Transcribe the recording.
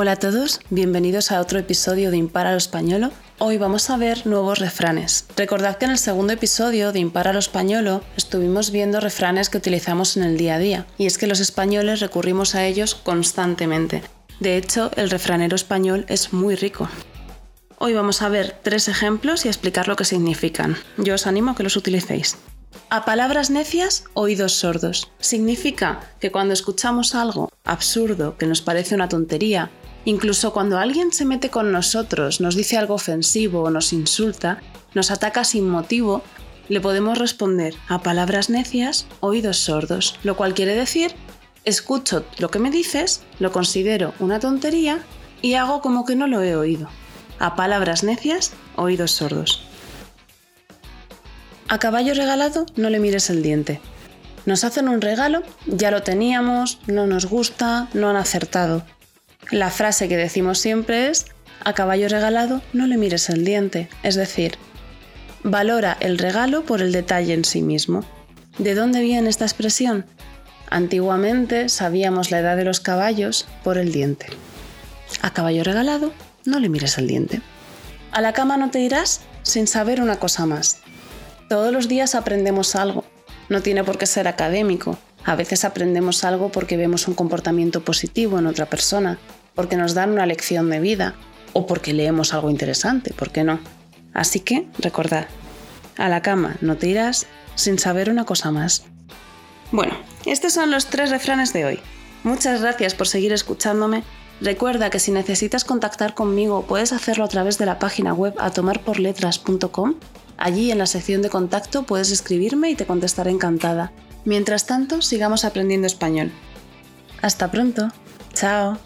Hola a todos, bienvenidos a otro episodio de Impara lo Españolo. Hoy vamos a ver nuevos refranes. Recordad que en el segundo episodio de Impara lo Españolo estuvimos viendo refranes que utilizamos en el día a día, y es que los españoles recurrimos a ellos constantemente. De hecho, el refranero español es muy rico. Hoy vamos a ver tres ejemplos y explicar lo que significan. Yo os animo a que los utilicéis. A palabras necias, oídos sordos. Significa que cuando escuchamos algo absurdo que nos parece una tontería Incluso cuando alguien se mete con nosotros, nos dice algo ofensivo o nos insulta, nos ataca sin motivo, le podemos responder a palabras necias, oídos sordos, lo cual quiere decir, escucho lo que me dices, lo considero una tontería y hago como que no lo he oído. A palabras necias, oídos sordos. A caballo regalado no le mires el diente. Nos hacen un regalo, ya lo teníamos, no nos gusta, no han acertado. La frase que decimos siempre es, a caballo regalado no le mires el diente, es decir, valora el regalo por el detalle en sí mismo. ¿De dónde viene esta expresión? Antiguamente sabíamos la edad de los caballos por el diente. A caballo regalado no le mires el diente. A la cama no te irás sin saber una cosa más. Todos los días aprendemos algo. No tiene por qué ser académico. A veces aprendemos algo porque vemos un comportamiento positivo en otra persona porque nos dan una lección de vida o porque leemos algo interesante, ¿por qué no? Así que recordad, a la cama no te irás sin saber una cosa más. Bueno, estos son los tres refranes de hoy. Muchas gracias por seguir escuchándome. Recuerda que si necesitas contactar conmigo puedes hacerlo a través de la página web atomarporletras.com. Allí en la sección de contacto puedes escribirme y te contestaré encantada. Mientras tanto, sigamos aprendiendo español. Hasta pronto. Chao.